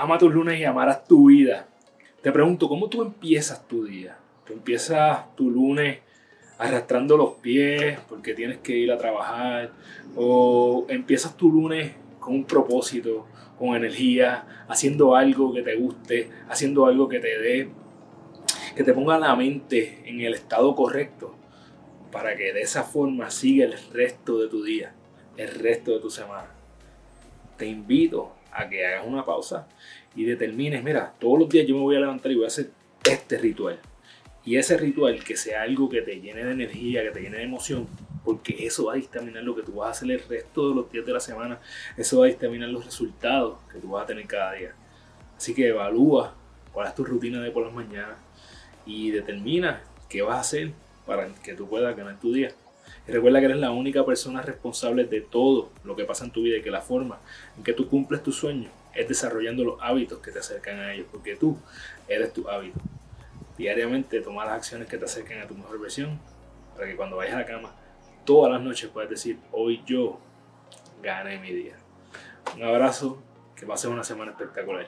ama tus lunes y amarás tu vida. Te pregunto, ¿cómo tú empiezas tu día? ¿Tú empiezas tu lunes arrastrando los pies porque tienes que ir a trabajar? ¿O empiezas tu lunes con un propósito, con energía, haciendo algo que te guste, haciendo algo que te dé, que te ponga la mente en el estado correcto para que de esa forma siga el resto de tu día, el resto de tu semana? Te invito a que hagas una pausa y determines, mira, todos los días yo me voy a levantar y voy a hacer este ritual. Y ese ritual que sea algo que te llene de energía, que te llene de emoción, porque eso va a dictaminar lo que tú vas a hacer el resto de los días de la semana, eso va a dictaminar los resultados que tú vas a tener cada día. Así que evalúa cuál es tu rutina de por las mañanas y determina qué vas a hacer para que tú puedas ganar tu día. Y recuerda que eres la única persona responsable de todo lo que pasa en tu vida y que la forma en que tú cumples tus sueños es desarrollando los hábitos que te acercan a ellos, porque tú eres tu hábito. Diariamente toma las acciones que te acerquen a tu mejor versión para que cuando vayas a la cama todas las noches puedas decir, hoy yo gané mi día. Un abrazo, que pases una semana espectacular.